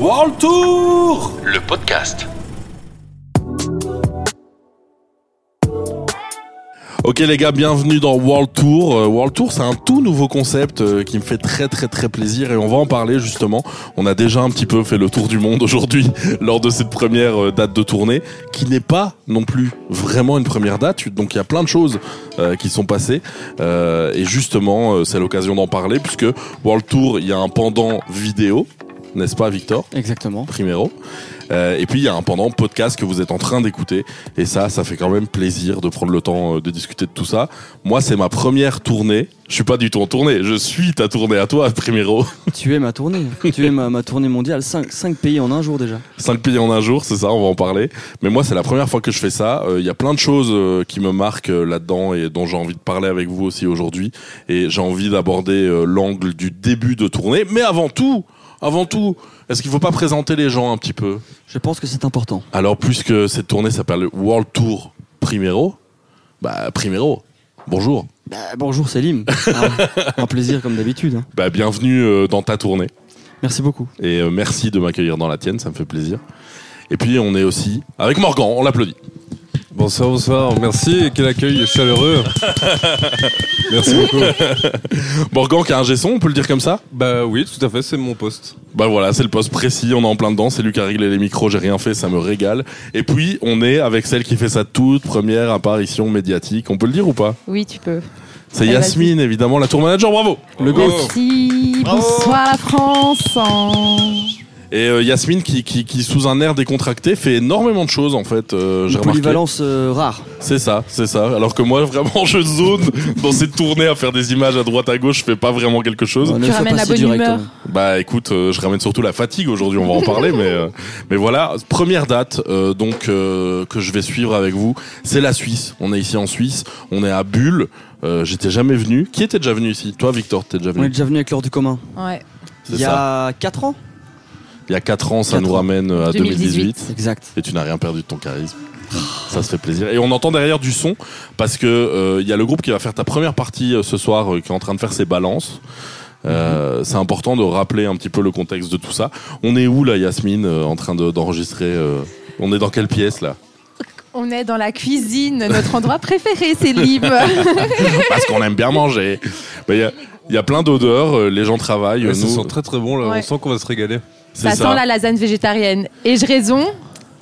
World Tour le podcast. Ok les gars, bienvenue dans World Tour. Euh, World Tour, c'est un tout nouveau concept euh, qui me fait très très très plaisir et on va en parler justement. On a déjà un petit peu fait le tour du monde aujourd'hui lors de cette première euh, date de tournée, qui n'est pas non plus vraiment une première date. Donc il y a plein de choses qui sont passées et justement c'est l'occasion d'en parler puisque World Tour, il y a un pendant vidéo, n'est-ce pas Victor Exactement. Primero. Euh, et puis il y a un pendant podcast que vous êtes en train d'écouter et ça ça fait quand même plaisir de prendre le temps euh, de discuter de tout ça. Moi c'est ma première tournée. Je suis pas du tout en tournée, je suis ta tournée à toi Primero. Tu es ma tournée. tu es ma, ma tournée mondiale. 5, pays en un jour déjà. Cinq pays en un jour, c'est ça, on va en parler. Mais moi c'est la première fois que je fais ça. Euh, Il y a plein de choses euh, qui me marquent là-dedans et dont j'ai envie de parler avec vous aussi aujourd'hui. Et j'ai envie d'aborder l'angle du début de tournée. Mais avant tout, avant tout, est-ce qu'il faut pas présenter les gens un petit peu? Je pense que c'est important. Alors, puisque cette tournée s'appelle World Tour Primero, bah, Primero, bonjour. Bah, bonjour Selim. un, un plaisir comme d'habitude. hein. Bah, bienvenue euh, dans ta tournée. Merci beaucoup. Et euh, merci de m'accueillir dans la tienne, ça me fait plaisir. Et puis, on est aussi avec Morgan, on l'applaudit. Bonsoir, bonsoir, merci, et quel accueil chaleureux. merci beaucoup. Morgan qui a un gesson, on peut le dire comme ça? Bah oui, tout à fait, c'est mon poste. Bah voilà, c'est le poste précis, on est en plein dedans, c'est lui qui a réglé les micros, j'ai rien fait, ça me régale. Et puis, on est avec celle qui fait sa toute première apparition médiatique, on peut le dire ou pas? Oui, tu peux. C'est Allez, Yasmine, évidemment, la tour manager, bravo Le go. Merci. Bonsoir la France. Et euh, Yasmine qui, qui, qui, sous un air décontracté, fait énormément de choses en fait. euh, Une polyvalence euh, rare. C'est ça, c'est ça. Alors que moi, vraiment, je zone dans cette tournée à faire des images à droite à gauche, je fais pas vraiment quelque chose. Tu ramènes la si bonne direct, humeur. hein. Bah écoute, euh, je ramène surtout la fatigue aujourd'hui, on va en parler, mais euh, mais voilà, première date euh, donc euh, que je vais suivre avec vous, c'est la Suisse. On est ici en Suisse, on est à Bulle. Euh, J'étais jamais venu. Qui était déjà venu ici? Toi, Victor, t'es déjà On est venu? déjà venu avec l'heure du commun. Ouais. Il y a 4 ans Il y a 4 ans, ça Quatre nous ans. ramène euh, à 2018. 2018. Exact. Et tu n'as rien perdu de ton charisme. Ça se fait plaisir. Et on entend derrière du son parce que euh, il y a le groupe qui va faire ta première partie euh, ce soir euh, qui est en train de faire ses balances. Euh, C'est important de rappeler un petit peu le contexte de tout ça. On est où là, Yasmine, euh, en train de- d'enregistrer euh, On est dans quelle pièce là? On est dans la cuisine, notre endroit préféré, c'est libre. Parce qu'on aime bien manger. Bah, Il y, a, il y a plein d'odeurs, euh, les gens travaillent. Ouais, euh, ça nous, sent très très bon, là, Ouais. on sent qu'on va se régaler. C'est Ça, sent la lasagne végétarienne. Et je raison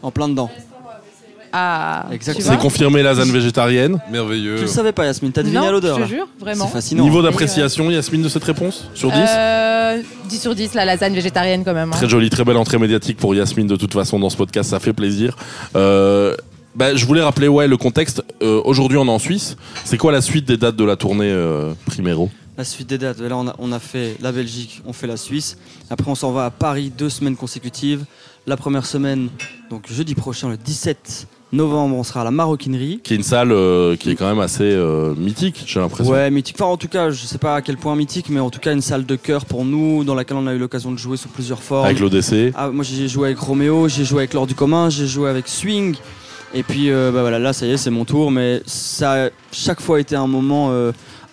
En plein dedans. Ah, C'est confirmé lasagne végétarienne. Merveilleux. Tu le savais pas, Yasmine T'as deviné Non, à l'odeur je te jure, vraiment. C'est fascinant. Niveau d'appréciation, Yasmine, de cette réponse Sur 10 Euh, 10 sur 10, la lasagne végétarienne quand même. hein. Très jolie, très belle entrée médiatique pour Yasmine de toute façon dans ce podcast, ça fait plaisir. Euh, bah, je voulais rappeler ouais le contexte. Euh, Aujourd'hui on est en Suisse. C'est quoi la suite des dates de la tournée euh, Primero? La suite des dates. Là, on a, on a fait la Belgique, on fait la Suisse. Après, on s'en va à Paris deux semaines consécutives. La première semaine, donc jeudi prochain, le 17 novembre, on sera à la Maroquinerie. Qui est une salle euh, qui est quand même assez euh, mythique, j'ai l'impression. Ouais, mythique. Enfin, en tout cas, je sais pas à quel point mythique, mais en tout cas, une salle de cœur pour nous, dans laquelle on a eu l'occasion de jouer sous plusieurs formes. Avec l'ODC. Ah, moi, j'ai joué avec Roméo, j'ai joué avec L'Or du commun, j'ai joué avec Swing. Et puis, euh, bah voilà, là, ça y est, c'est mon tour. Mais ça a chaque fois été un moment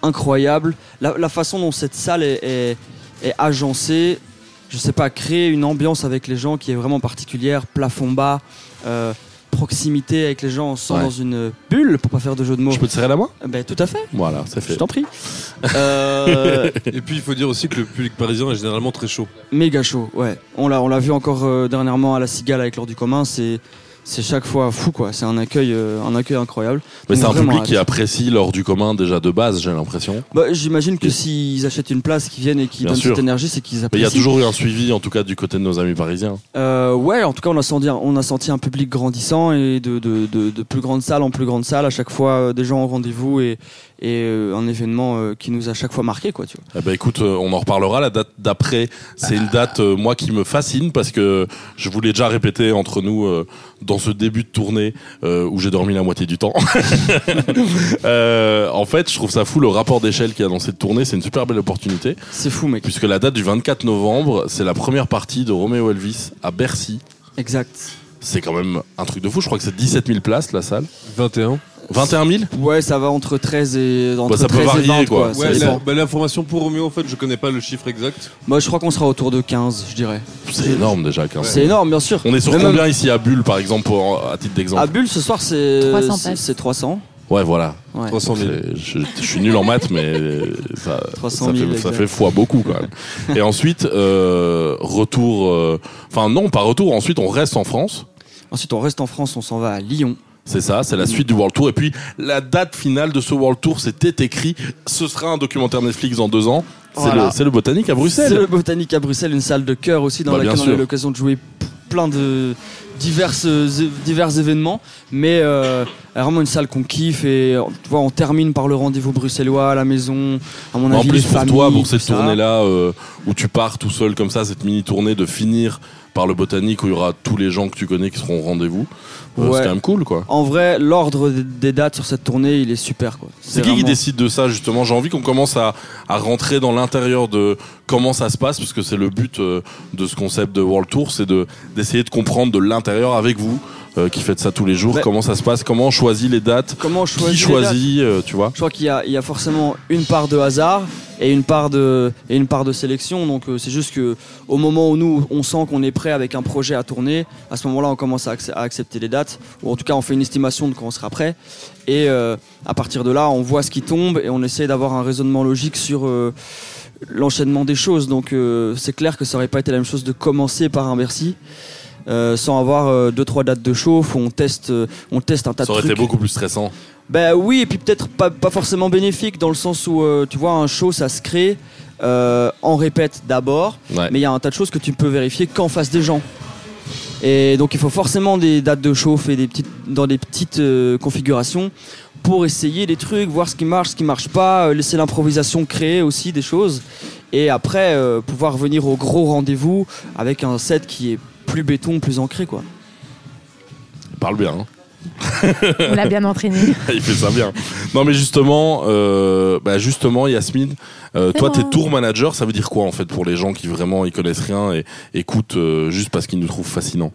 incroyable. La, la façon dont cette salle est, est- est agencée, je sais pas, créer une ambiance avec les gens qui est vraiment particulière, plafond bas, euh, proximité avec les gens, on se sent Ouais. dans une bulle, pour pas faire de jeu de mots. Je peux te serrer la main? Ben, tout à fait, Voilà, c'est je fait. t'en prie. Euh, Et puis il faut dire aussi que le public parisien est généralement très chaud. Méga chaud, ouais. On l'a, on l'a vu encore euh, dernièrement à la Cigale avec l'heure du commun. C'est, c'est chaque fois fou, quoi. C'est un accueil, euh, un accueil incroyable. Mais c'est un public qui apprécie l'or du commun déjà de base, j'ai l'impression. Bah, j'imagine que s'ils achètent une place, qu'ils viennent et qu'ils donnent sûr. cette énergie, c'est qu'ils Mais il apprécient. y a toujours eu un suivi, en tout cas du côté de nos amis parisiens. Euh, ouais, en tout cas, on a senti, un- on a senti un public grandissant et de, de, de, de plus grande salle en plus grande salle. À chaque fois, euh, des gens au rendez-vous et, et euh, un événement euh, qui nous a chaque fois marqué, quoi. Tu vois. Eh ben écoute, euh, on en reparlera. La date d'après, c'est une date euh, moi qui me fascine parce que je vous l'ai déjà répété entre nous euh, dans ce début de tournée euh, où j'ai dormi la moitié du temps. Euh, en fait, je trouve ça fou le rapport d'échelle qu'il y a dans cette tournée. C'est une super belle opportunité C'est fou, mec. puisque la date du 24 novembre, c'est la première partie de Roméo Elvis à Bercy. Exact. C'est quand même un truc de fou. Je crois que c'est 17 000 places la salle. 21. 21 000 Ouais, ça va entre 13 et entre Bah, ça peut 13 et varier, 20, quoi. Ça Ouais, la- bah, l'information pour Roméo, en fait, je connais pas le chiffre exact. Moi, je crois qu'on sera autour de 15, je dirais. C'est énorme déjà. 15 C'est énorme, bien sûr. On est sur Mais même combien ici à Bulle, par exemple, pour- à titre d'exemple À Bulle, ce soir, c'est 300 c'est- c'est 300. Ouais, voilà. Ouais. 300 000. C'est- Je, je suis nul en maths, mais ça, 300 ça, 000, fait, ça fait fois beaucoup quand même. Et ensuite, euh, retour. euh, Enfin, non, pas retour. Ensuite, on reste en France. Ensuite, on reste en France, on s'en va à Lyon. C'est ça, c'est la suite du World Tour. Et puis, la date finale de ce World Tour, c'était écrit. Ce sera un documentaire Netflix dans deux ans. C'est Voilà. le, c'est le Botanique à C'est Bruxelles. le Botanique à Bruxelles, une salle de cœur aussi dans Bah, laquelle on a eu l'occasion de jouer plein de diverses, divers événements. Mais euh, vraiment une salle qu'on kiffe et tu vois, on termine par le rendez-vous bruxellois à la maison. À mon En plus, les pour familles, toi, pour cette tournée-là, euh, où tu pars tout seul comme ça, cette mini-tournée, de finir par le Botanique, où il y aura tous les gens que tu connais qui seront au rendez-vous, euh, Ouais. c'est quand même cool, quoi. En vrai, l'ordre des- dates sur cette tournée, il est super. quoi. C'est qui qui décide de ça justement? J'ai envie qu'on commence à, à rentrer dans l'intérieur de comment ça se passe, parce que c'est le but euh, de ce concept de World Tour, c'est de d'essayer de comprendre de l'intérieur avec vous, euh, qui faites ça tous les jours, comment ça se passe, comment on choisit les dates, Comment on qui choisit dates? choisit, tu vois? Je crois qu'il y a, il y a forcément une part de hasard et une part de, et une part de sélection. Donc euh, c'est juste que au moment où nous on sent qu'on est prêt avec un projet à tourner, à ce moment-là on commence à, accep- à accepter les dates, ou en tout cas on fait une estimation de quand on sera prêt. Et euh, à partir de là on voit ce qui tombe et on essaie d'avoir un raisonnement logique sur euh, l'enchaînement des choses. Donc euh, c'est clair que ça aurait pas été la même chose de commencer par un Bercy. euh, sans avoir euh, deux trois dates de chauffe où on teste euh, on teste un tas Ça de aurait trucs été beaucoup plus stressant. Ben oui, et puis peut-être pas, pas forcément bénéfique dans le sens où euh, tu vois un show ça se crée, euh, on répète d'abord, Ouais. mais il y a un tas de choses que tu peux vérifier qu'en face des gens. Et donc il faut forcément des dates de chauffe et des petites, dans des petites euh, configurations pour essayer des trucs, voir ce qui marche, ce qui marche pas, euh, laisser l'improvisation créer aussi des choses. Et après euh, pouvoir venir au gros rendez-vous avec un set qui est plus béton, plus ancré quoi. Parle bien. hein. On l'a bien entraîné. Il fait ça bien. Non, mais justement, euh, bah justement, Yasmine, euh, toi, t'es tour manager. Ça veut dire quoi en fait pour les gens qui vraiment y connaissent rien et écoutent euh, juste parce qu'ils nous trouvent fascinants?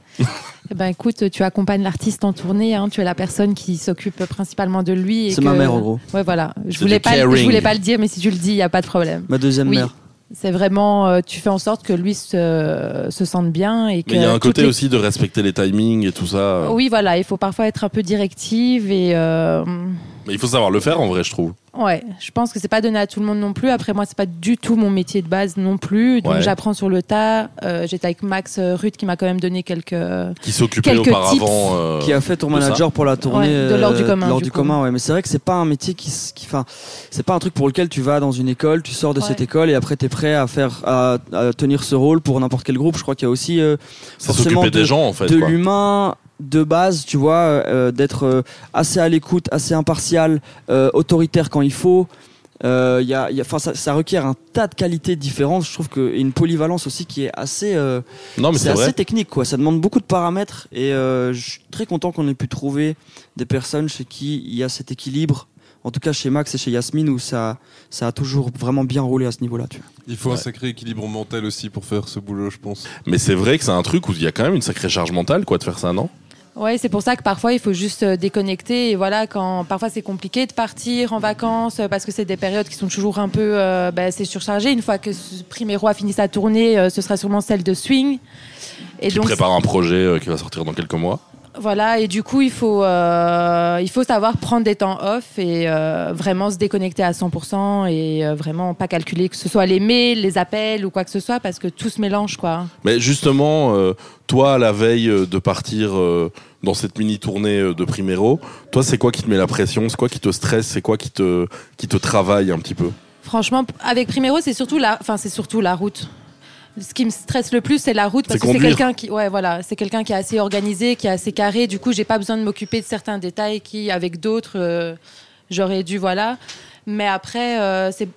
Eh ben, écoute, tu accompagnes l'artiste en tournée, hein, tu es la personne qui s'occupe principalement de lui. et C'est que- ma mère en gros, Ouais, voilà. Je voulais, pas, le- je voulais pas le dire, mais si tu le dis, il n'y a pas de problème. ma deuxième Oui. mère. C'est vraiment, euh, tu fais en sorte que lui se, se sente bien et que. Mais il y a un côté les- aussi de respecter les timings et tout ça. Oui, voilà, il faut parfois être un peu directive et. euh, Mais il faut savoir le faire en vrai, je trouve. Ouais, je pense que c'est pas donné à tout le monde non plus. Après, moi, c'est pas du tout mon métier de base non plus. Donc, Ouais. j'apprends sur le tas. Euh, J'étais avec Max euh, Ruth qui m'a quand même donné quelques. Qui s'occupait Quelques auparavant. euh, qui a fait tour de ça. manager pour la tournée Ouais, de l'ordre du euh, commun, l'ordre du coup. commun, ouais. Mais c'est vrai que c'est pas un métier qui, qui, enfin, c'est pas un truc pour lequel tu vas dans une école, tu sors de Ouais. cette école et après t'es prêt à faire, à, à tenir ce rôle pour n'importe quel groupe. Je crois qu'il y a aussi euh, C'est forcément s'occuper de- des gens en fait. de l'humain de base, tu vois, euh, d'être euh, assez à l'écoute, assez impartial, euh, autoritaire quand il faut. Euh, il y a, y ça, ça requiert un tas de qualités différentes. Je trouve que et une polyvalence aussi qui est assez. euh, Non, mais c'est c'est assez technique, quoi. Ça demande beaucoup de paramètres et euh, je suis très content qu'on ait pu trouver des personnes chez qui il y a cet équilibre. En tout cas, chez Max et chez Yasmine, où ça, ça a toujours vraiment bien roulé à ce niveau-là. Tu vois. Il faut Ouais. un sacré équilibre mental aussi pour faire ce boulot, je pense. Mais c'est vrai que c'est un truc où il y a quand même une sacrée charge mentale, quoi, de faire ça, non? Ouais, c'est pour ça que parfois il faut juste euh, déconnecter. Et voilà, quand parfois c'est compliqué de partir en vacances euh, parce que c'est des périodes qui sont toujours un peu, euh, bah, c'est surchargé. Une fois que Primero a fini sa tournée, euh, ce sera sûrement celle de Swing. Et Tu prépares un projet euh, qui va sortir dans quelques mois. Voilà, et du coup, il faut, il faut savoir prendre des temps off et vraiment se déconnecter à 100% et vraiment pas calculer que ce soit les mails, les appels ou quoi que ce soit parce que tout se mélange, quoi. Mais justement, toi, à la veille de partir dans cette mini tournée euh, de Primero, toi, c'est quoi qui te met la pression? C'est quoi qui te stresse? C'est quoi qui te, qui te travaille un petit peu? Franchement, avec Primero, c'est surtout la, enfin, c'est surtout la route. Ce qui me stresse le plus, c'est la route parce que c'est quelqu'un qui, ouais, voilà, c'est quelqu'un qui est assez organisé, qui est assez carré. Du coup, j'ai pas besoin de m'occuper de certains détails qui, avec d'autres, euh, j'aurais dû, voilà. Mais après, euh, c'est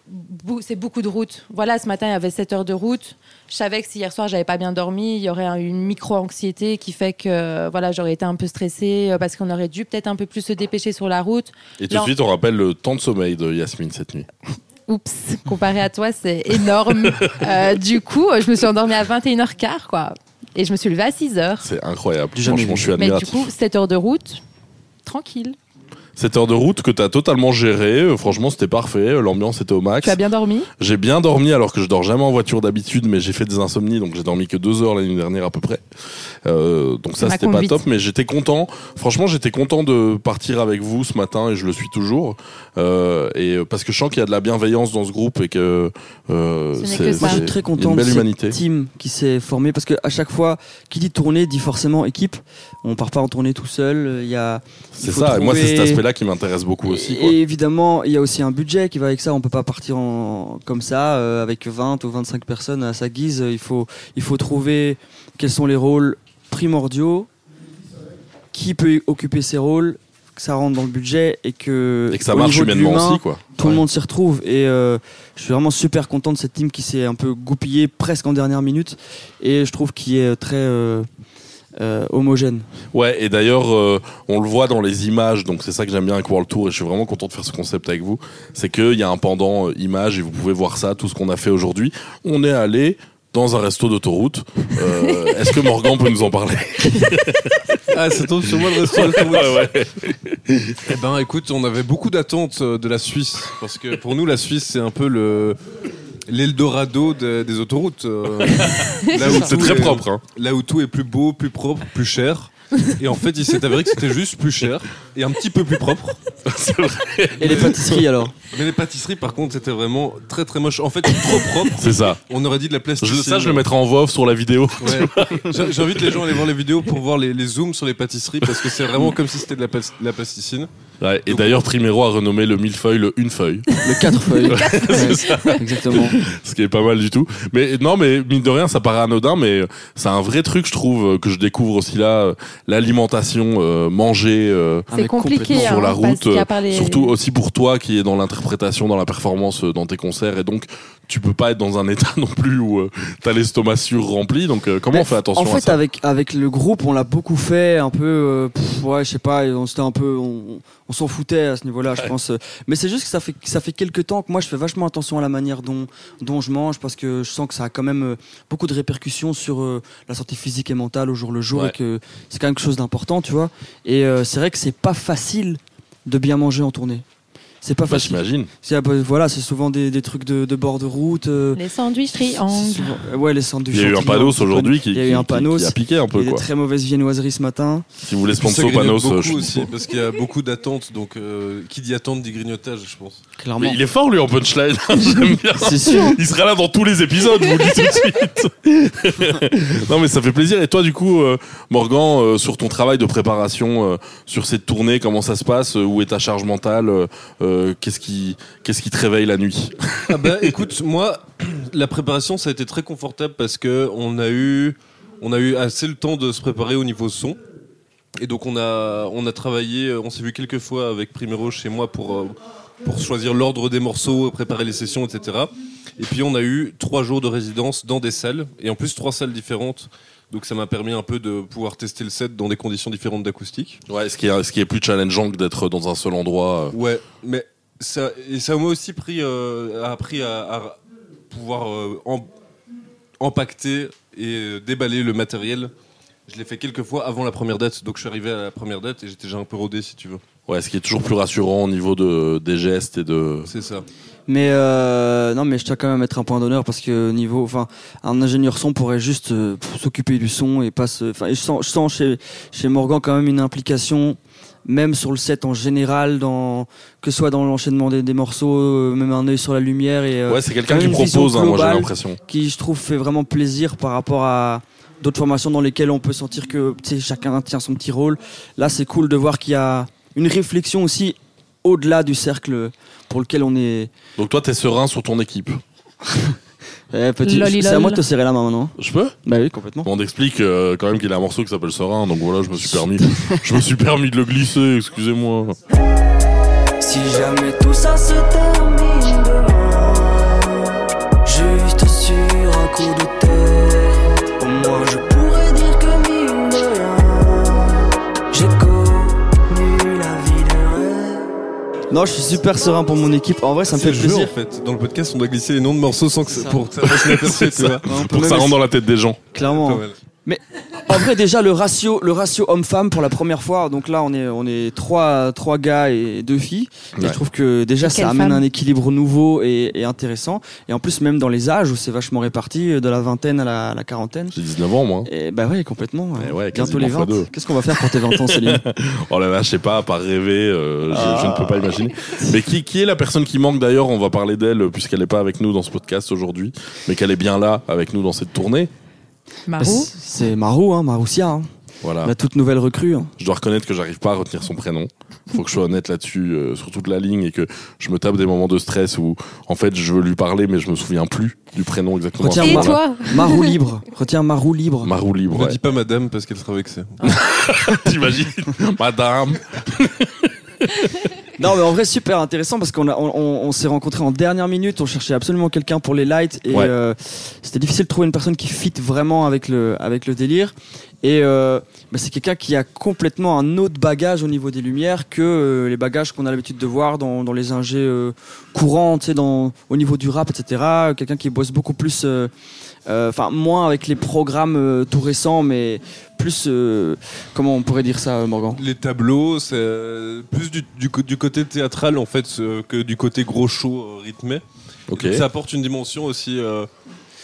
beaucoup de route. Voilà, ce matin, il y avait 7 heures de route. Je savais que si hier soir, j'avais pas bien dormi, il y aurait un- une micro-anxiété qui fait que voilà, j'aurais été un peu stressée euh, parce qu'on aurait dû peut-être un peu plus se dépêcher sur la route. Et tout de suite, on rappelle le temps de sommeil de Yasmine cette nuit. Oups, comparé à toi, c'est énorme. Euh, du coup, je me suis endormie à 21h15, quoi. Et je me suis levée à 6h. C'est incroyable. Franchement, je suis Mais du admiratif. coup, 7 heures de route, tranquille. Cette heure de route que t'as totalement gérée. Euh, Franchement, c'était parfait. L'ambiance était au max. Tu as bien dormi? J'ai bien dormi alors que je dors jamais en voiture d'habitude, mais j'ai fait des insomnies, donc j'ai dormi que deux heures l'année dernière à peu près. Euh, donc ça c'était pas top, mais j'étais content. Franchement, j'étais content de partir avec vous ce matin et je le suis toujours. Euh, et euh, parce que je sens qu'il y a de la bienveillance dans ce groupe et que euh, Ce c'est que c'est suis très une content de belle cette humanité. team qui s'est formée parce que à chaque fois, qui dit tournée dit forcément équipe. On part pas en tournée tout seul. Il y a. C'est ça. Et moi, c'est cet trouver- aspect-là qui m'intéresse beaucoup aussi. Quoi. Et évidemment, il y a aussi un budget qui va avec ça. On peut pas partir en, comme ça euh, avec 20 ou 25 personnes à sa guise. Il faut, il faut trouver quels sont les rôles primordiaux, qui peut occuper ces rôles, que ça rentre dans le budget et que, Et que ça marche humainement aussi, quoi. tout Ouais. le monde s'y retrouve et euh, je suis vraiment super content de cette team qui s'est un peu goupillée presque en dernière minute et je trouve qu'il est très euh, euh, homogène. Ouais, et d'ailleurs, euh, on le voit dans les images, donc c'est ça que j'aime bien avec World Tour, et je suis vraiment content de faire ce concept avec vous. C'est qu'il y a un pendant euh, image, et vous pouvez voir ça, tout ce qu'on a fait aujourd'hui. On est allé dans un resto d'autoroute. Euh, Est-ce que Morgan peut nous en parler? Ah, ça tombe sur moi le resto d'autoroute. Ouais, ouais. Eh ben, écoute, on avait beaucoup d'attentes de la Suisse. Parce que pour nous, la Suisse, c'est un peu le. L'Eldorado de- des autoroutes. euh, là où C'est très est- propre. Hein. Là où tout est plus beau, plus propre, plus cher. Et en fait, il s'est avéré que c'était juste plus cher et un petit peu plus propre. C'est vrai. Et les pâtisseries alors Mais les pâtisseries, par contre, c'était vraiment très très moche. En fait, trop propre. C'est ça. On aurait dit de la Je, plasticine. ça, je le mettrai en voix off sur la vidéo. Ouais. J'invite les gens à aller voir les vidéos pour voir les, les zooms sur les pâtisseries parce que c'est vraiment comme si c'était de la, la plasticine. Ouais, et d'ailleurs, Primero a renommé le millefeuille le une feuille, Le 4 feuilles. Ouais, Exactement. ce qui est pas mal du tout. Mais non, mais mine de rien, ça paraît anodin, mais c'est un vrai truc, je trouve, euh, que je découvre aussi là. euh, L'alimentation, euh, manger. euh, C'est compliqué hein, sur la parce route, euh, les- Surtout aussi pour toi qui est dans l'interprétation, dans la performance, euh, dans tes concerts, et donc tu peux pas être dans un état non plus où euh, t'as l'estomac surrempli. Donc euh, comment Mais on fait attention En à fait, ça avec, avec le groupe, on l'a beaucoup fait, un peu, euh, pff, ouais, je sais pas, on s'était un peu, on, on s'en foutait à ce niveau-là, je pense. Mais c'est juste que ça fait, ça fait quelques temps que moi, je fais vachement attention à la manière dont, dont je mange, parce que je sens que ça a quand même beaucoup de répercussions sur la santé physique et mentale au jour le jour, Ouais. et que c'est quand même quelque chose d'important, tu vois. Et euh, c'est vrai que c'est pas facile de bien manger en tournée. C'est pas Bah, facile. J'imagine. Euh, voilà, c'est souvent des, des trucs de, de bord de route. euh, Les sandwichs triangles. souvent- euh, ouais, les sandwichs. Il y a eu un panos aujourd'hui qui, Il y a eu qui- un qui- panos. qui a piqué un Il y peu a des quoi. très mauvaises viennoiseries ce matin. Si vous voulez sponsor panos, euh, beaucoup je aussi parce qu'il y a beaucoup d'attentes. Donc, euh, qui dit attente dit grignotage, je pense. Clairement. Mais il est fort lui en punchline, j'aime bien. C'est sûr. Il sera là dans tous les épisodes, je vous le dis tout de suite. non mais ça fait plaisir. Et toi du coup, euh, Morgan, euh, sur ton travail de préparation, euh, sur cette tournée, comment ça se passe Où est ta charge mentale euh, Qu'est-ce qui, qu'est-ce qui te réveille la nuit Ah bah écoute, moi, la préparation, ça a été très confortable parce que on a eu, on a eu assez le temps de se préparer au niveau son. Et donc on a, on a travaillé, euh, on s'est vu quelques fois avec Primero chez moi pour, euh, pour choisir l'ordre des morceaux, préparer les sessions, etc. Et puis on a eu trois jours de résidence dans des salles, et en plus trois salles différentes. Donc ça m'a permis un peu de pouvoir tester le set dans des conditions différentes d'acoustique. Ouais, ce qui est, ce qui est plus challengeant que d'être dans un seul endroit. euh. Ouais, mais ça, et ça m'a aussi pris, euh, a appris à, à pouvoir euh, em- empacter et euh, déballer le matériel. Je l'ai fait quelques fois avant la première date, donc je suis arrivé à la première date et j'étais déjà un peu rodé si tu veux. Ouais, ce qui est toujours plus rassurant au niveau de, des gestes et de. C'est ça. Mais euh, non, mais je tiens quand même à mettre un point d'honneur parce que niveau, enfin, un ingénieur son pourrait juste euh, s'occuper du son et pas se. Enfin, je sens, je sens chez chez Morgan quand même une implication, même sur le set en général, dans que ce soit dans l'enchaînement des, des morceaux, euh, même un œil sur la lumière et euh, Ouais, c'est quelqu'un qui propose, hein, moi j'ai l'impression. qui je trouve fait vraiment plaisir par rapport à d'autres formations dans lesquelles on peut sentir que chacun tient son petit rôle. Là, c'est cool de voir qu'il y a une réflexion aussi au-delà du cercle pour lequel on est. Donc toi, t'es serein sur ton équipe. Eh, petit, c'est à moi de te serrer la main maintenant. Je peux? Bah oui, complètement. On explique euh, quand même qu'il a un morceau qui s'appelle Serein, donc voilà, je me suis permis, je me suis permis de le glisser, excusez-moi. Si jamais tout ça se termine demain, juste sur un coup de tête, au moins je Non, je suis super serein pour mon équipe. En vrai, ça me C'est fait le jeu, plaisir. en fait. Dans le podcast, on doit glisser les noms de morceaux sans que C'est ça- pour que ça tu vois. Pour que ça rentre dans la tête des gens. Clairement. Mal. En vrai, déjà, le ratio, le ratio homme-femme pour la première fois, donc là, on est, on est trois, trois gars et deux filles. Et Ouais. je trouve que déjà, Et ça amène un équilibre nouveau et, et intéressant. Et en plus, même dans les âges où c'est vachement réparti, euh, de la vingtaine à la, à la quarantaine. J'ai 19 ans, moi. Et bah ouais, complètement. ouais. Eh ouais, Bientôt les fois 20. deux. Qu'est-ce qu'on va faire pour tes 20 ans, Céline Oh là là, je sais pas, à part rêver, euh, je, je ne peux pas imaginer. Mais qui, qui est la personne qui manque d'ailleurs? On va parler d'elle puisqu'elle n'est pas avec nous dans ce podcast aujourd'hui, mais qu'elle est bien là avec nous dans cette tournée. Marou. c'est- C'est Marou, hein, Maroussia, hein. Voilà. la toute nouvelle recrue. hein. Je dois reconnaître que j'arrive pas à retenir son prénom. Faut que je sois honnête là-dessus euh, sur toute la ligne et que je me tape des moments de stress où en fait je veux lui parler mais je me souviens plus du prénom exactement. Retiens Et toi Marou libre. Retiens Marou libre. Marou libre. Ne ouais. dis pas madame parce qu'elle sera vexée. T'imagines Madame. Non, mais en vrai, super intéressant parce qu'on a- on, on- on s'est rencontrés en dernière minute. On cherchait absolument quelqu'un pour les lights et Ouais. euh, c'était difficile de trouver une personne qui fit vraiment avec le, avec le délire. Et euh, bah, c'est quelqu'un qui a complètement un autre bagage au niveau des lumières que euh, les bagages qu'on a l'habitude de voir dans, dans les ingés euh, courants, tu sais, dans, au niveau du rap, etc. Quelqu'un qui bosse beaucoup plus, euh, enfin moins avec les programmes euh, tout récents, mais plus, euh, comment on pourrait dire ça, Morgan? Les tableaux, c'est euh, plus du, du, co- du côté théâtral en fait euh, que du côté gros show euh, rythmé. Ok. Donc, ça apporte une dimension aussi euh,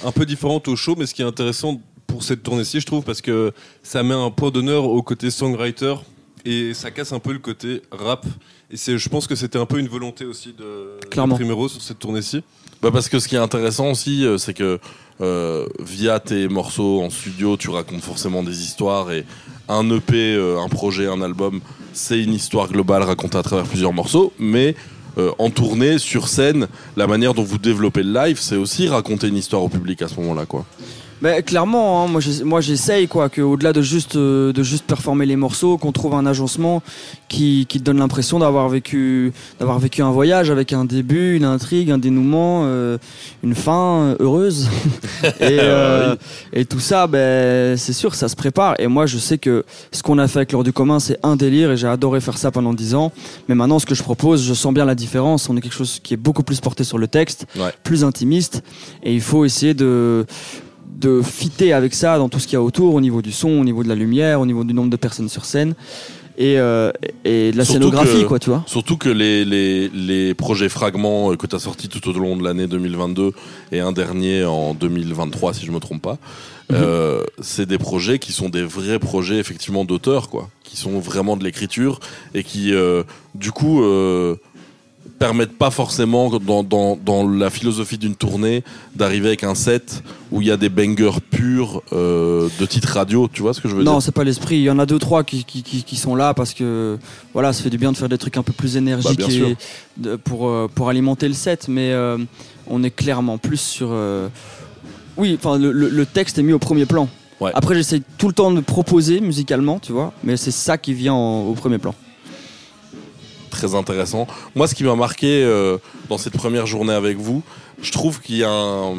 un peu différente au show, mais ce qui est intéressant pour cette tournée-ci, je trouve, parce que ça met un point d'honneur au côté songwriter et ça casse un peu le côté rap. Et c'est, je pense que c'était un peu une volonté aussi de, Clairement. de Primero sur cette tournée-ci. Bah parce que ce qui est intéressant aussi, euh, c'est que euh, via tes morceaux en studio, tu racontes forcément des histoires et un EP, euh, un projet, un album, c'est une histoire globale racontée à travers plusieurs morceaux, mais euh, en tournée, sur scène, la manière dont vous développez le live, c'est aussi raconter une histoire au public à ce moment-là, quoi. Bah, clairement, hein, moi, j'essa- moi j'essaye quoi, que au-delà de juste euh, de juste performer les morceaux, qu'on trouve un agencement qui, qui te donne l'impression d'avoir vécu d'avoir vécu un voyage avec un début, une intrigue, un dénouement, euh, une fin euh, heureuse. et, euh, et tout ça, ben c'est sûr, ça se prépare. Et moi, je sais que ce qu'on a fait avec l'heure du commun, c'est un délire, et j'ai adoré faire ça pendant dix ans. Mais maintenant, ce que je propose, je sens bien la différence. On est quelque chose qui est beaucoup plus porté sur le texte, Ouais. plus intimiste, et il faut essayer de de fitter avec ça dans tout ce qu'il y a autour, au niveau du son, au niveau de la lumière, au niveau du nombre de personnes sur scène et, euh, et de la Surtout scénographie, que- quoi, tu vois. Surtout que les, les, les projets fragments euh, que tu as sortis tout au long de l'année 2022 et un dernier en 2023, si je me trompe pas, euh, c'est des projets qui sont des vrais projets effectivement d'auteurs, quoi, qui sont vraiment de l'écriture et qui, euh, du coup, permettent pas forcément dans, dans, dans la philosophie d'une tournée d'arriver avec un set où il y a des bangers purs euh, de titres radio, tu vois ce que je veux Non, dire? c'est pas l'esprit. Il y en a deux, trois qui, qui, qui, qui sont là parce que voilà, ça fait du bien de faire des trucs un peu plus énergiques Bah, et de- pour, euh, pour alimenter le set. Mais euh, on est clairement plus sur. euh, Oui, enfin, le, le- le texte est mis au premier plan. Ouais. Après, j'essaie tout le temps de proposer musicalement, tu vois, mais c'est ça qui vient en- au premier plan. Très intéressant. Moi, ce qui m'a marqué euh, dans cette première journée avec vous, je trouve qu'il y a un...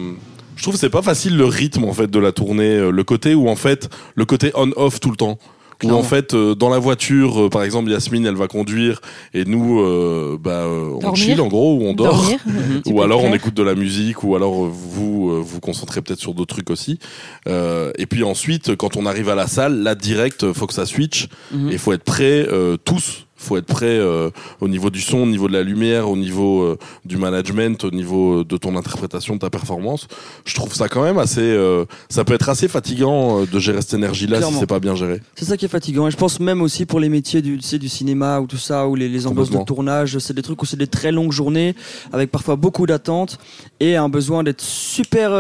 Je trouve que c'est pas facile le rythme en fait de la tournée, euh, le côté où en fait le côté on-off tout le temps. Où en fait euh, dans la voiture, euh, par exemple Yasmine elle va conduire et nous euh, bah, euh, on chill en gros ou on dort. Dormir. Ou alors on écoute de la musique, ou alors vous euh, vous concentrez peut-être sur d'autres trucs aussi. Euh, et puis ensuite, quand on arrive à la salle, là direct, faut que ça switch. Mhm. Et il faut être prêt euh, tous. Faut être prêt euh, au niveau du son, au niveau de la lumière, au niveau euh, du management, au niveau euh, de ton interprétation, de ta performance. Je trouve ça quand même assez. euh, ça peut être assez fatigant de gérer cette énergie-là si c'est pas bien géré. C'est ça qui est fatigant. Et je pense même aussi pour les métiers du, tu sais, du cinéma ou tout ça, ou les, les ambiances de tournage, c'est des trucs où c'est des très longues journées, avec parfois beaucoup d'attentes et un besoin d'être super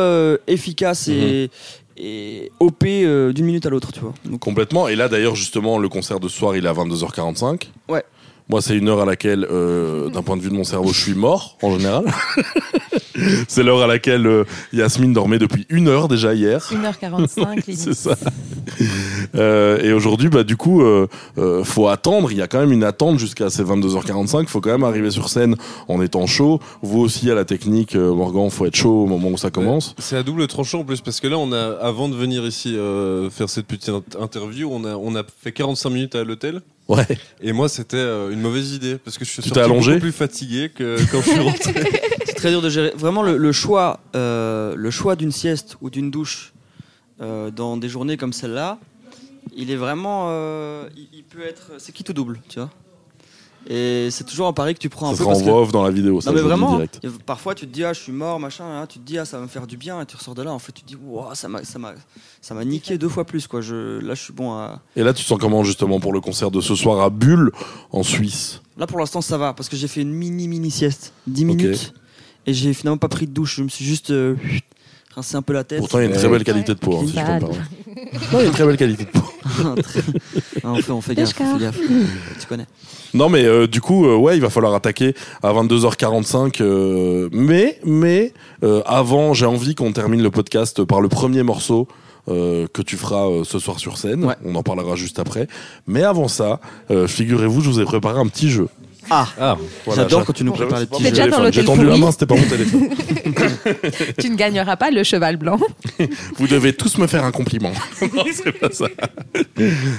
efficace et, et OP euh, d'une minute à l'autre, tu vois. Donc, Complètement. Et là, d'ailleurs, justement, le concert de ce soir, il est à 22h45. Ouais. Moi, c'est une heure à laquelle, euh, d'un point de vue de mon cerveau, je suis mort, en général. c'est l'heure à laquelle euh, Yasmine dormait depuis une heure déjà hier. 1h45, limite. C'est ça. Euh, et aujourd'hui, bah, du coup, euh, euh, faut attendre. Il y a quand même une attente jusqu'à ces 22h45. Faut quand même arriver sur scène en étant chaud. Vous aussi, à la technique, euh, Morgan, faut être chaud au moment où ça commence. C'est à double tranchant en plus parce que là, on a, avant de venir ici euh, faire cette petite int- interview, on a, on a fait 45 minutes à l'hôtel. Ouais. Et moi, c'était euh, une mauvaise idée parce que je suis sorti allongé beaucoup plus fatigué que quand je suis rentré. c'est très dur de gérer. Vraiment, le, le choix, euh, le choix d'une sieste ou d'une douche euh, dans des journées comme celle-là, il est vraiment. euh, il, il peut être. C'est qui tout double, tu vois? Et c'est toujours un pari que tu prends un Ça peu. sera en parce que- dans la vidéo. Ça, non mais vraiment, parfois tu te dis ah je suis mort machin, hein, tu te dis ah ça va me faire du bien et tu ressors de là en fait tu te dis wow, ça m'a ça ça m'a niqué deux fois plus quoi. Je là je suis bon à Et là, tu te sens comment justement pour le concert de ce soir à Bulle en Suisse? Là pour l'instant ça va parce que j'ai fait une mini mini sieste 10 minutes et j'ai finalement pas pris de douche, je me suis juste euh, rincé un peu la tête. Pourtant, il y a une très belle qualité de peau, hein, si je peux me Bad. permettre. Non, il y a une très belle qualité de peau. Ah, on fait on fait gaffe, on fait gaffe. tu connais. Non, mais euh, du coup, euh, ouais, il va falloir attaquer à 22h45. euh, mais, mais euh, avant, j'ai envie qu'on termine le podcast par le premier morceau. euh, que tu feras euh, ce soir sur scène, Ouais. on en parlera juste après. Mais avant ça, euh, figurez-vous, je vous ai préparé un petit jeu. Ah, Ah, Voilà, j'adore j'a- quand tu nous prépares les petits l'hôtel J'ai tendu la main, c'était pas mon téléphone. tu ne gagneras pas le cheval blanc. Vous devez tous me faire un compliment. non, c'est pas ça.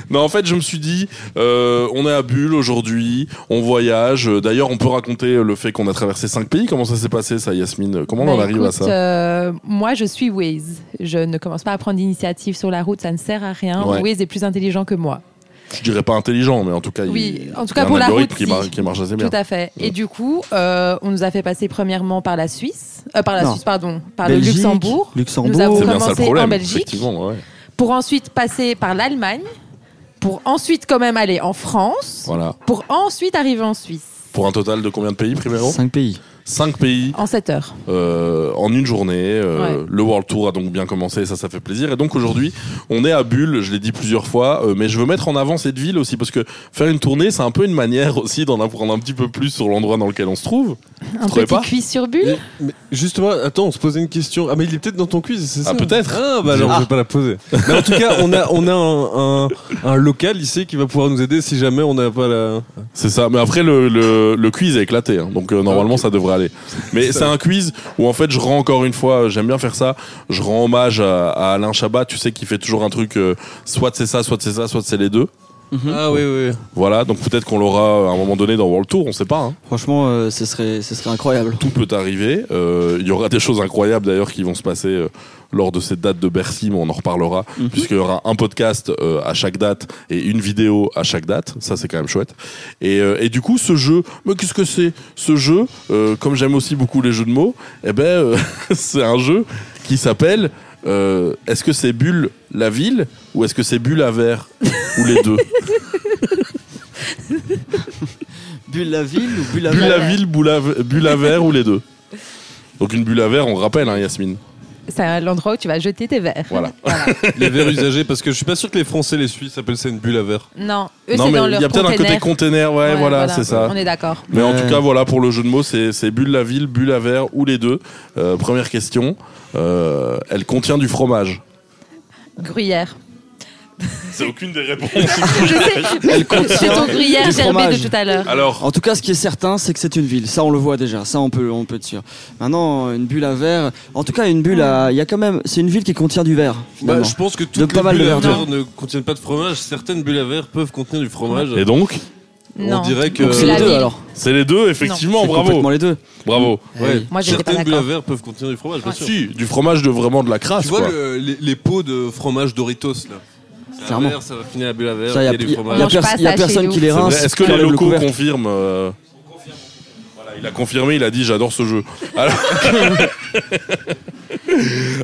non, en fait, je me suis dit, euh, on est à Bulle aujourd'hui, on voyage. D'ailleurs, on peut raconter le fait qu'on a traversé cinq pays. Comment ça s'est passé, ça, Yasmine? Comment on en Bah, arrive à ça? euh, Moi, je suis Waze. Je ne commence pas à prendre d'initiative sur la route, ça ne sert à rien. Ouais. Waze est plus intelligent que moi. Je dirais pas intelligent, mais en tout cas, il- Oui, en il y tout cas a un pour la route, qui, si. mar- qui marche assez bien. Tout à fait. Et du coup, euh, on nous a fait passer premièrement par la Suisse, euh, par la Non. Suisse, pardon, par Belgique, le Luxembourg, Luxembourg. Nous avons commencé problème, en Belgique. ouais. pour ensuite passer par l'Allemagne, pour ensuite quand même aller en France, Voilà. pour ensuite arriver en Suisse Pour un total de combien de pays, Primero 5 pays. Cinq pays en 7 heures. euh, en une journée. Euh, Ouais. Le World Tour a donc bien commencé, ça, ça fait plaisir. Et donc aujourd'hui, on est à Bulle, je l'ai dit plusieurs fois, euh, mais je veux mettre en avant cette ville aussi parce que faire une tournée, c'est un peu une manière aussi d'en apprendre un petit peu plus sur l'endroit dans lequel on se trouve. Un petit pas cuisse sur bulle. Mais- mais justement, attends, on se posait une question. Ah, mais il est peut-être dans ton quiz, c'est ça Ah, peut-être. Ah, bah alors Ah. je vais pas la poser. Mais en tout cas, on a, on a un, un, un local ici qui va pouvoir nous aider si jamais on n'a pas la. C'est ça. Mais après, le, le, le quiz est éclaté. hein. donc euh, normalement, ok. ça devrait aller. Mais c'est un quiz où en fait, je rends encore une fois, euh, j'aime bien faire ça. Je rends hommage à, à Alain Chabat. Tu sais, qui fait toujours un truc, euh, soit c'est ça, soit c'est ça, soit c'est les deux. Ah oui, oui. Voilà. Donc peut-être qu'on l'aura à un moment donné dans World Tour. On sait pas. hein. Franchement, euh, ce serait ce serait incroyable. Tout peut arriver. Euh, Il y aura des choses incroyables d'ailleurs qui vont se passer euh, lors de cette date de Bercy, mais on en reparlera Mhm. puisqu'il y aura un podcast euh, à chaque date et une vidéo à chaque date. Ça, c'est quand même chouette. Et, euh, et du coup, ce jeu, mais qu'est-ce que c'est Ce jeu, euh, comme j'aime aussi beaucoup les jeux de mots, eh ben, euh, c'est un jeu qui s'appelle. euh, est-ce que c'est Bulle la ville ou est-ce que c'est Bulle à verre ou les deux Bulle la ville ou bulle la Bulle mer la ville, Bulle à, bulle à verre ou les deux? Donc une bulle à verre, on rappelle, hein, Yasmine. C'est l'endroit où tu vas jeter tes verres. Voilà. Les verres usagés, parce que je suis pas sûr que les Français, les Suisses appellent ça une bulle à verre. Non, eux non, c'est mais dans il y a peut-être un côté container. ouais, Ouais, voilà, c'est ça. On est d'accord. Mais en tout cas, voilà, pour le jeu de mots, c'est c'est bulle la ville, bulle à verre ou les deux. Euh, première question, euh, elle contient du fromage. Gruyère. C'est aucune des réponses. Je sais, Elle contient c'est ton gruyère du gerbé fromage. de tout à l'heure. Alors, En tout cas, ce qui est certain, c'est que c'est une ville. Ça, on le voit déjà. Ça, on peut, on peut être sûr. Maintenant, une bulle à verre. En tout cas, une bulle à. Il y a quand même. C'est une ville qui contient du verre. Bah, je pense que De toutes pas les mal de bulles à verdure. verre ne contiennent pas de fromage. Certaines bulles à verre peuvent contenir du fromage. et donc, Non. On dirait que. Donc c'est les deux ville. alors. c'est les deux, effectivement, C'est bravo. complètement les deux. Bravo. Ouais. Oui. Moi, j'étais pas Certaines bulles à d'accord. verre peuvent contenir du fromage, bien sûr. Si, du fromage de vraiment de la crasse, Tu vois quoi. le- les, les pots de fromage Doritos là Clairement. verre, ça va finir à bulle à verre, Ça, il y a, y a- y a pers- y a personne qui les rince. Est-ce que les le locaux couvercle. confirment euh, Voilà, il a confirmé, il a dit j'adore ce jeu. Alors,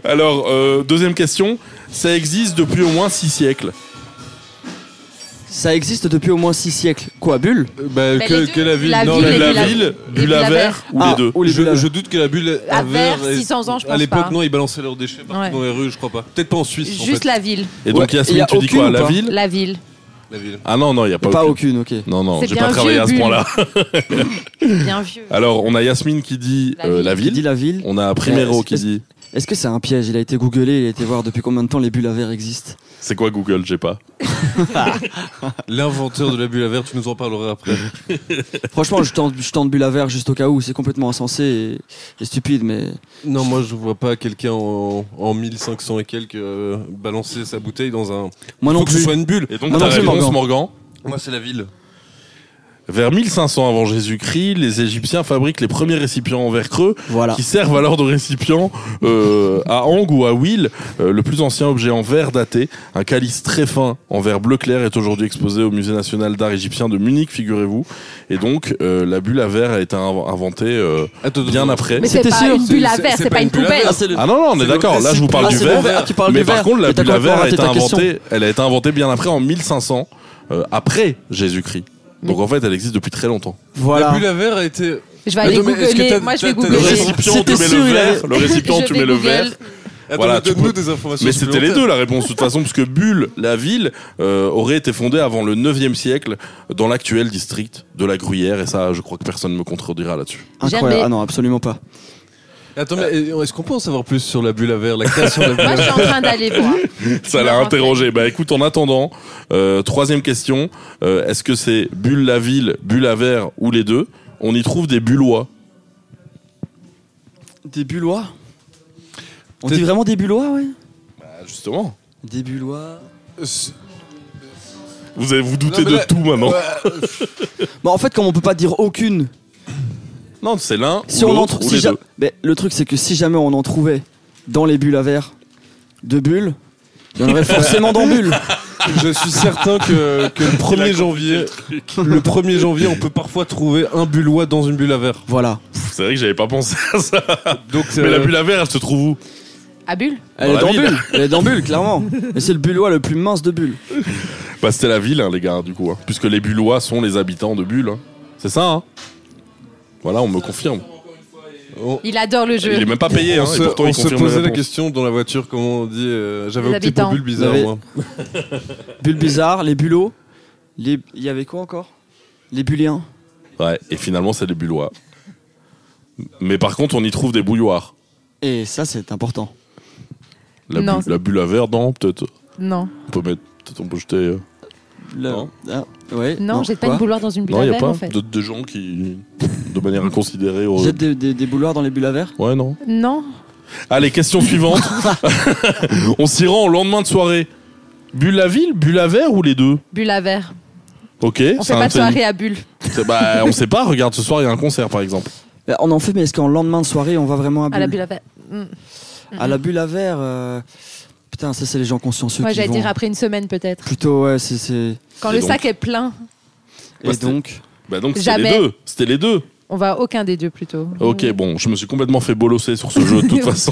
Alors, euh, deuxième question, ça existe depuis au moins six siècles. Ça existe depuis au moins 6 siècles. Quoi, bulle Euh, bah, Bah, que, deux. la ville. La non, ville la- et ville, et bulle à la verre ou Ah, les deux ou les bulles je, à- je doute que la bulle à, À verre, est- 600 ans, je À pense l'époque, pas. non, ils balançaient leurs déchets partout Ouais. dans les rues, je crois pas. Peut-être pas en Suisse. en Juste fait. la ville. Et donc Ouais, et y Yasmine, a tu dis aucune quoi ou La pas ville La ville. La ville. Ah non, non, il n'y a pas, Pas aucune. aucune, ok. Non, non, C'est j'ai bien pas travaillé vieux, à ce Bulle. point-là. Bien vieux. Alors, on a Yasmine qui dit La euh, ville. la Qui dit ville. la ville On a Primero Euh, qui dit. Est-ce que c'est un piège? Il a été googlé, il a été voir depuis combien de temps les bulles à verre existent? C'est quoi Google? J'ai pas. L'inventeur de la bulle à verre, tu nous en parleras après. Franchement, je tente, je tente bulle à verre juste au cas où. C'est complètement insensé et, et stupide, mais non, moi je vois pas quelqu'un en, en 1500 et quelques euh, balancer sa bouteille dans un. moi Faut non que ce plus. soit une bulle. Et donc, Moi non plus, réponse, Morgan. Morgan? Moi c'est la ville. Vers 1500 avant Jésus-Christ, les Égyptiens fabriquent les premiers récipients en verre creux Voilà. qui servent alors de récipient euh, à Ang ou à Will. Euh, le plus ancien objet en verre daté, un calice très fin en verre bleu clair, est aujourd'hui exposé au Musée national d'art égyptien de Munich, figurez-vous. Et donc, euh, la bulle à verre a été inv- inventée euh, Attends, bien attends. après. Mais c'est C'était pas sûr. une bulle à verre, c'est pas pas une poubelle. Ah, le- Ah non, non, on est d'accord. Là, je vous parle Ah, du verre. verre. Tu parles Mais du par verre. contre, la bulle à verre a été inventée, elle a été inventée bien après, en 1500, euh, après Jésus-Christ. Donc en fait, elle existe depuis très longtemps. Voilà. La bulle à verre a été. Je vais aller mais googler. Moi, je vais t'as- Le googler. récipient, tu mets le verre. Le récipient, tu mets le verre. Attends, Voilà, mais peux- des informations. Mais c'était les deux la réponse de toute façon, parce que Bulle, la ville, euh, aurait été fondée avant le 9e siècle dans l'actuel district de la Gruyère, et ça, je crois que personne ne me contredira là-dessus. Incroyable. Jamais. Ah non, absolument pas. Attends, mais est-ce qu'on peut en savoir plus sur la bulle à verre, la création de la bulle Moi, à je suis verre en train d'aller voir. Ça l'a interrogé. Bah écoute, en attendant, euh, troisième question, euh, est-ce que c'est Bulle la ville, Bulle à verre ou les deux? On y trouve des Bullois. Des bullois? On dit vraiment des bullois, ouais? Bah justement. Des bullois. Vous avez vous doutez Non, mais de là- tout maintenant. Bon, en fait, comme on peut pas dire aucune, Non, c'est l'un si ou on en l'autre trou- ou si les ja- deux. Mais le truc, c'est que si jamais on en trouvait dans les bulles à verre de bulles, il y en aurait forcément dans bulles. Je suis certain que, que le 1er janvier, le 1er janvier, on peut parfois trouver un bullois dans une bulle à verre. Voilà. C'est vrai que j'avais pas pensé à ça. Donc, Mais la bulle à verre, elle se trouve où? À bulle Elle Dans est dans ville. bulles. Elle est dans bulles, clairement. Et c'est le bullois le plus mince de bulles. Bah c'était la ville, hein, les gars, du coup. hein. Puisque les Bullois sont les habitants de Bulle. hein. C'est ça, hein? Voilà, on me confirme. on, Il adore le jeu. Il est même pas payé, hein, on se, et pourtant on il se confirme posait la réponse. question dans la voiture, comment on dit. euh, J'avais Les opté pour habitants. bulle bizarre, Vous avez- moi. Bulles bizarres, les bullots. Les... Il y avait quoi encore? Les bulliens. Ouais, et finalement, c'est les Bullois. Mais par contre, on y trouve des bouilloires. Et ça, c'est important. La, Non. bu- la bulle à verre, non, peut-être? Non. On peut mettre. Peut-être on peut jeter. euh, Le- Non. Ah, ouais, Non, jette pas quoi? une bouloire dans une bulle Non, à il y a verre, pas en fait. de, de gens qui. De manière inconsidérée. auraient- Jette des, des, des bouloirs dans les bulles à verre? Ouais, non. Non. Allez, question suivante. on s'y rend au lendemain de soirée. Bulle à ville, bulle à verre ou les deux? Bulle à verre. Ok. On fait pas de soirée à bulle. Bah, on sait pas. Regarde, ce soir, il y a un concert, par exemple. Bah, On en fait, mais est-ce qu'en lendemain de soirée, on va vraiment à, À la bulle? bulle à verre. Mm. À la bulle à verre euh, Putain, ça, c'est les gens consciencieux Moi, j'allais dire après une semaine, peut-être. Plutôt, ouais, c'est. c'est- Quand Et le donc sac est plein, Et Bah, donc Bah, donc, c'était Jamais. les deux. C'était les deux. On va à aucun des deux, plutôt. Ok, bon, je me suis complètement fait bolosser sur ce jeu de toute façon.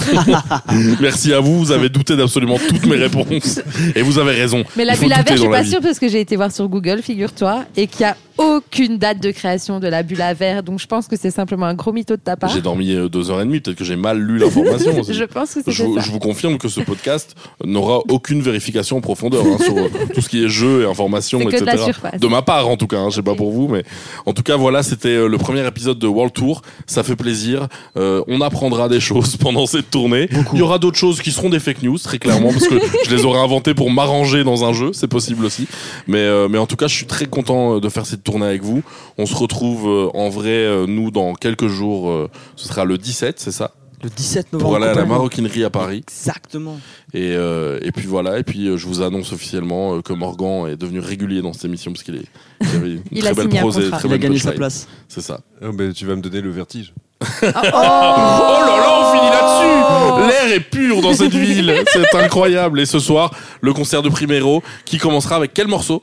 Merci à vous, vous avez douté d'absolument toutes mes réponses. Et vous avez raison. Mais la bulle à verre, je suis pas sûre parce que j'ai été voir sur Google, figure-toi, et qu'il n'y a aucune date de création de la bulle à verre. Donc je pense que c'est simplement un gros mytho de ta part. J'ai dormi euh, deux heures et demie, peut-être que j'ai mal lu l'information aussi. Je pense que Je vous, ça. je vous confirme que ce podcast n'aura aucune vérification en profondeur hein, sur euh, tout ce qui est jeu et information, C'est que de etc. la surface. De ma part, en tout cas, hein, je sais pas pour vous, mais en tout cas, voilà, c'était euh, le premier épisode de World Tour. Ça fait plaisir. Euh, on apprendra des choses pendant cette tournée. Il y aura d'autres choses qui seront des fake news, très clairement, parce que je les aurais inventées pour m'arranger dans un jeu, c'est possible aussi. Mais, euh, mais en tout cas, je suis très content de faire cette tournée avec vous. On se retrouve euh, en vrai, euh, nous, dans quelques jours. euh, ce sera le 17, c'est ça? Le 17 novembre. Pour aller à la maroquinerie à Paris. Exactement. Et, euh, et puis voilà, et puis euh, je vous annonce officiellement euh, que Morgan est devenu régulier dans cette émission parce qu'il est, il avait une Il très a belle prose et contrat. très Il a gagné sa place. C'est ça. Ah, bah, tu vas me donner le vertige. Oh là là, on finit là-dessus L'air est pur dans cette ville, c'est incroyable. Et ce soir, le concert de Primero qui commencera avec quel morceau?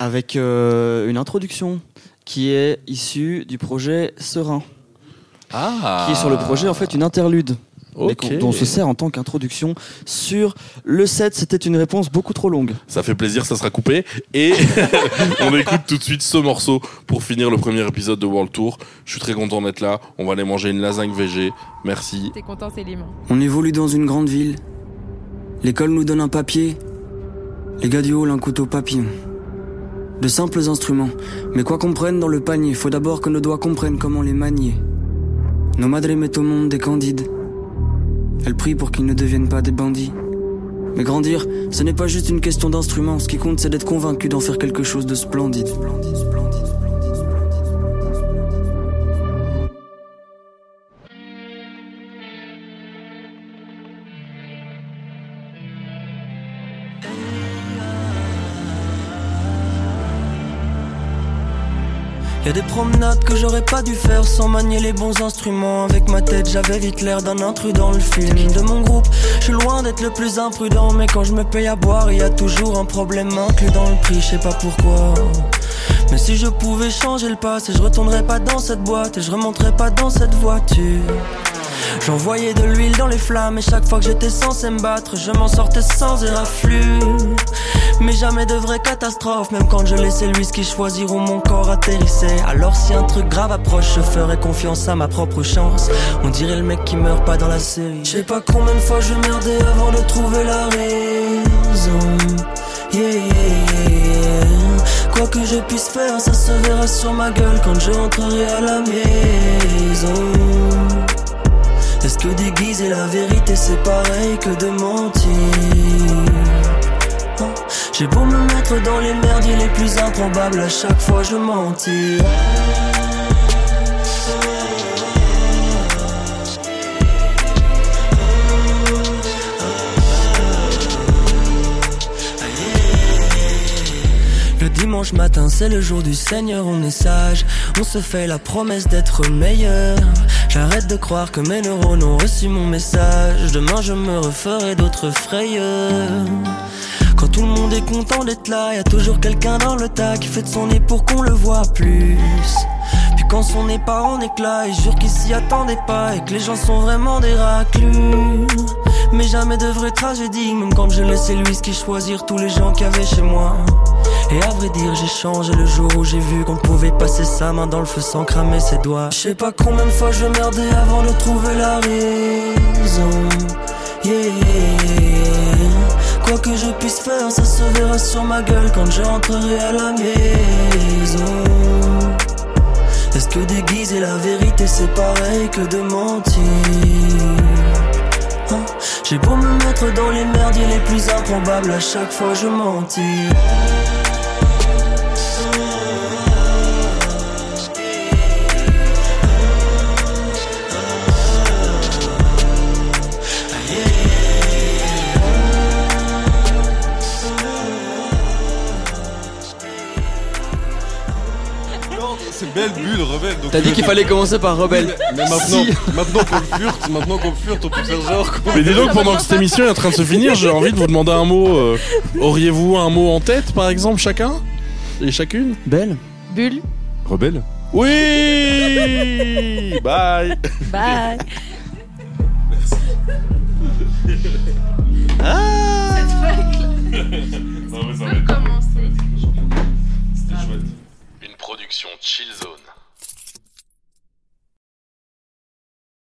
Avec euh, une introduction qui est issue du projet Serein. Ah Qui est sur le projet, en fait, une interlude. mais Ok. qu'on- dont on se sert en tant qu'introduction sur le set. C'était une réponse beaucoup trop longue. Ça fait plaisir, ça sera coupé. Et on écoute tout de suite ce morceau pour finir le premier épisode de World Tour. Je suis très content d'être là. On va aller manger une lasagne VG. Merci. T'es content, Célim On évolue dans une grande ville. L'école nous donne un papier. Les gars du hall un couteau papillon. De simples instruments, mais quoi qu'on prenne dans le panier, faut d'abord que nos doigts comprennent comment les manier. Nos madres mettent au monde des candides. Elles prient pour qu'ils ne deviennent pas des bandits. Mais grandir, ce n'est pas juste une question d'instrument, ce qui compte c'est d'être convaincu d'en faire quelque chose de splendide. Des promenades que j'aurais pas dû faire sans manier les bons instruments. Avec ma tête, j'avais vite l'air d'un intrus dans le film. De mon groupe, je suis loin d'être le plus imprudent. Mais quand je me paye à boire, y a toujours un problème inclus dans le prix, je sais pas pourquoi. Mais si je pouvais changer le passé, je retournerais pas dans cette boîte et je remonterais pas dans cette voiture. J'envoyais de l'huile dans les flammes et chaque fois que j'étais censé me battre, je m'en sortais sans éraflure. Mais jamais de vraie catastrophe, même quand je laissais le whisky choisir où mon corps atterrissait. Alors si un truc grave approche, je ferais confiance à ma propre chance. On dirait le mec qui meurt pas dans la série. Je sais pas combien de fois je merdais avant de trouver la raison. Yeah, yeah, yeah. Quoi que je puisse faire, ça se verra sur ma gueule quand je rentrerai à la maison. Est-ce que déguiser la vérité c'est pareil que de mentir? Hein J'ai beau me mettre dans les merdiers les plus improbables, à chaque fois je mentis. Le dimanche matin, c'est le jour du Seigneur, on est sage. On se fait la promesse d'être meilleur. J'arrête de croire que mes neurones ont reçu mon message. Demain, je me referai d'autres frayeurs. Quand tout le monde est content d'être là, y a toujours quelqu'un dans le tas qui fait de son nez pour qu'on le voit plus. Puis quand son nez part en éclat, il jure qu'il s'y attendait pas et que les gens sont vraiment des raclus. Mais jamais de vraie tragédie, même quand je laissais le whisky choisir tous les gens qu'il y avait chez moi. Et à vrai dire, j'ai changé le jour où j'ai vu qu'on pouvait passer sa main dans le feu sans cramer ses doigts. Je sais pas combien de fois je merdais avant de trouver la raison. Yeah. Quoi que je puisse faire, ça se verra sur ma gueule quand je rentrerai à la maison. Est-ce que déguiser la vérité c'est pareil que de mentir? Hein? J'ai beau me mettre dans les merdiers les plus improbables, à chaque fois je mentis. Rebelle. T'as dit qu'il fallait commencer par rebelle. Mais maintenant, maintenant qu'on le furte, maintenant qu'on le furte, on peut faire genre. qu'on- Mais dis donc, pendant que cette émission est en train de se finir, j'ai envie de vous demander un mot. euh, Auriez-vous un mot en tête, par exemple, chacun Et chacune? Belle. Bulle. Rebelle Oui Bye Bye. Une production Chill Zone.